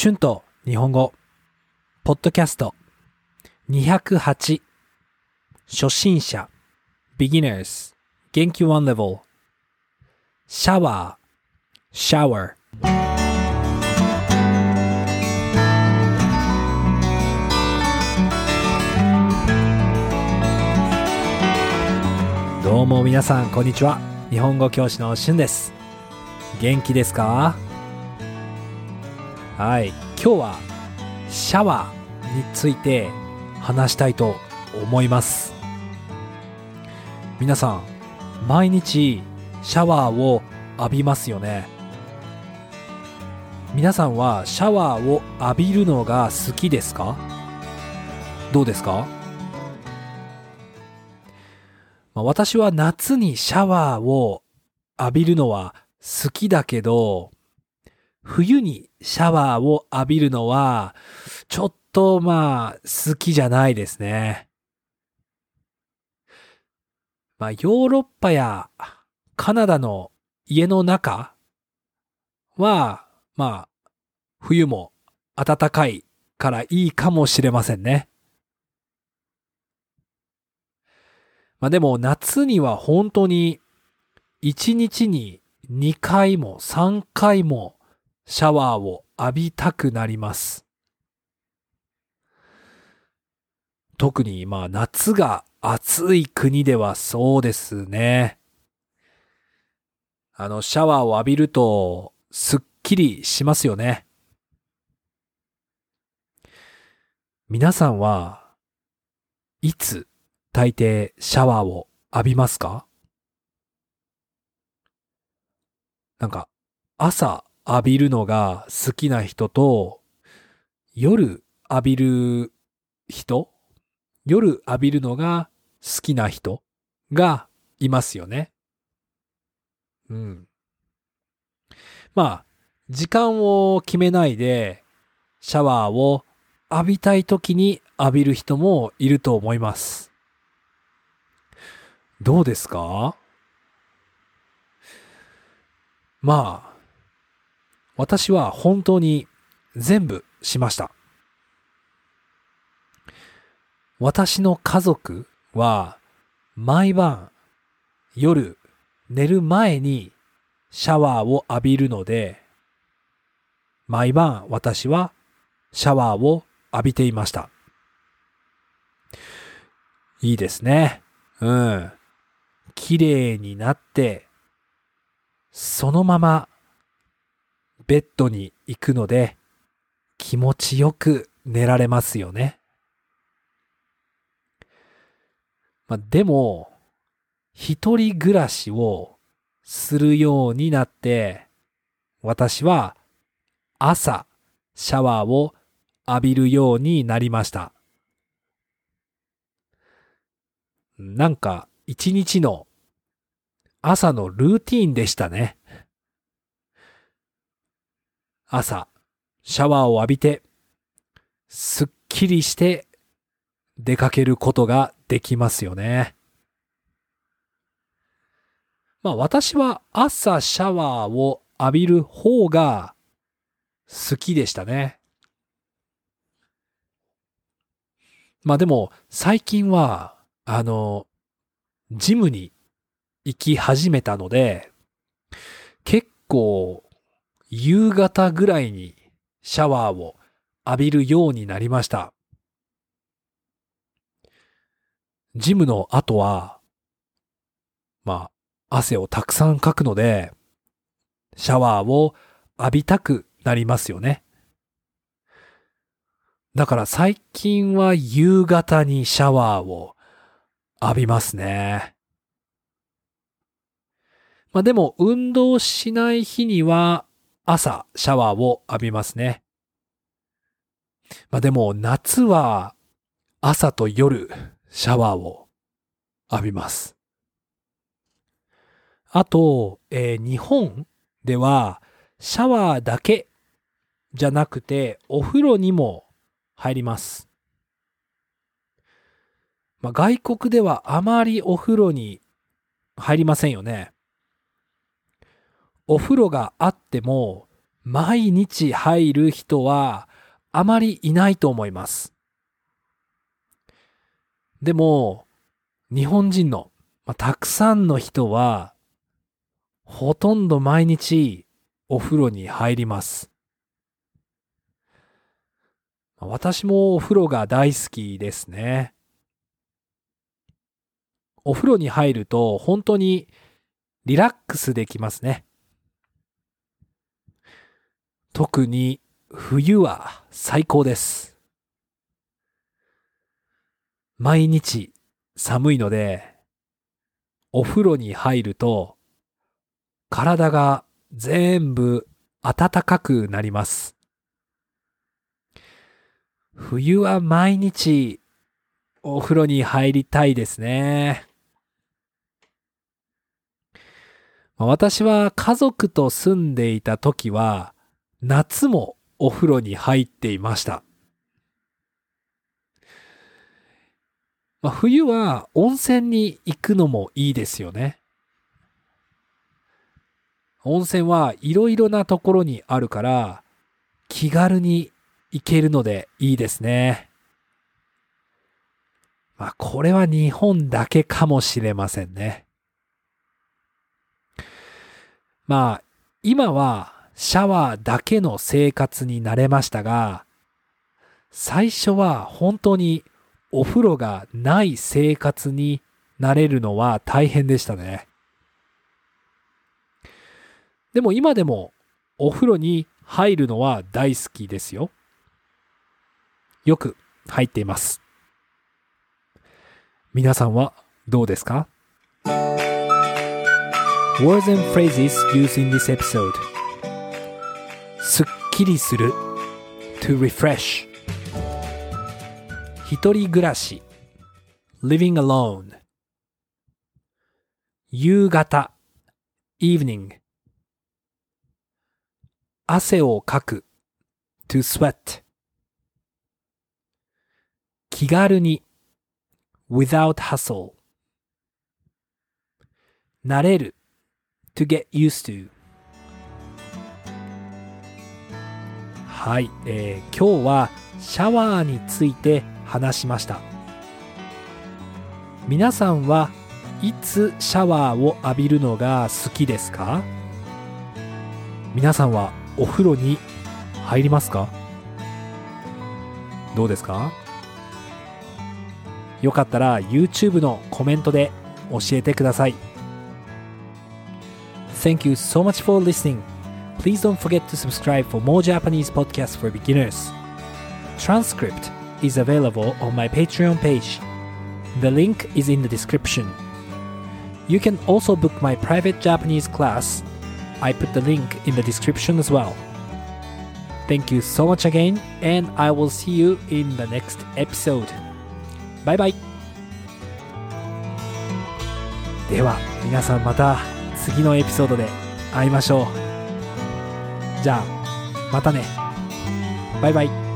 春と日本語、ポッドキャスト。208初心者。beginners 元気 one level シャワー。shower どうも皆さんこんにちは。日本語教師のしゅんです。元気ですか？はい。今日はシャワーについて話したいと思います。皆さん毎日シャワーを浴びますよね。皆さんはシャワーを浴びるのが好きですか？どうですか？まあ私は夏にシャワーを浴びるのは好きだけど、冬にシャワーを浴びるのは、ちょっとまあ好きじゃないですね。まあヨーロッパやカナダの家の中は、まあ冬も暖かいからいいかもしれませんね。まあでも夏には本当に1日に2回も3回もシャワーを浴びたくなります。特にまあ夏が暑い国ではそうですね。あのシャワーを浴びるとすっきりしますよね。皆さんはいつ大抵シャワーを浴びますか？なんか朝浴びるのが好きな人と夜浴びる人夜浴びるのが好きな人がいますよね。うん。まあ、時間を決めないでシャワーを浴びたい時に浴びる人もいると思います。どうですか？まあ、私は本当に全部しました。私の家族は毎晩夜寝る前にシャワーを浴びるので、毎晩私はシャワーを浴びていました。いいですね。うん。綺麗になって、そのままベッドに行くので気持ちよく寝られますよね。まあ、でも、一人暮らしをするようになって、私は朝シャワーを浴びるようになりました。なんか一日の朝のルーティンでしたね。朝、シャワーを浴びて、すっきりして出かけることができますよね。まあ私は朝シャワーを浴びる方が好きでしたね。まあでも最近はあの、ジムに行き始めたので、結構夕方ぐらいにシャワーを浴びるようになりました。ジムの後は、まあ、汗をたくさんかくので、シャワーを浴びたくなりますよね。だから最近は夕方にシャワーを浴びますね。まあでも運動しない日には朝シャワーを浴びますね。まあでも夏は朝と夜シャワーを浴びます。あと、えー日本ではシャワーだけじゃなくてお風呂にも入ります。まあ、外国ではあまりお風呂に入りませんよね。お風呂があっても毎日入る人はあまりいないと思います。でも、日本人の、まあ、たくさんの人は、ほとんど毎日お風呂に入ります。私もお風呂が大好きですね。お風呂に入ると本当にリラックスできますね。特に冬は最高です。毎日寒いので、お風呂に入ると体が全部暖かくなります。冬は毎日お風呂に入りたいですね。私は家族と住んでいた時は夏もお風呂に入っていました。まあ、冬は温泉に行くのもいいですよね。温泉はいろいろなところにあるから気軽に行けるのでいいですね。まあこれは日本だけかもしれませんね。まあ今はシャワーだけの生活になれましたが、最初は本当にお風呂がない生活になれるのは大変でしたね。でも今でもお風呂に入るのは大好きですよ。よく入っています。皆さんはどうですか ?Words and phrases used in this episode すっきりする to refresh 一人暮らし living alone 夕方 evening 汗をかく to sweat 気軽に without hustle 慣れる to get used to はい、えー今日はシャワーについて話しました。皆さんはいつシャワーを浴びるのが好きですか？皆さんはお風呂に入りますか？どうですか？よかったら YouTube のコメントで教えてください。Thank you so much for listening. Please don't forget to subscribe for more Japanese podcasts for beginners. Transcript is available on my Patreon page. The link is in the description. You can also book my private Japanese class. I put the link in the description as well. Thank you so much again, and I will see you in the next episode. Bye bye! では、皆さんまた次のエピソードで会いましょう。 じゃあ、またね。バイバイ。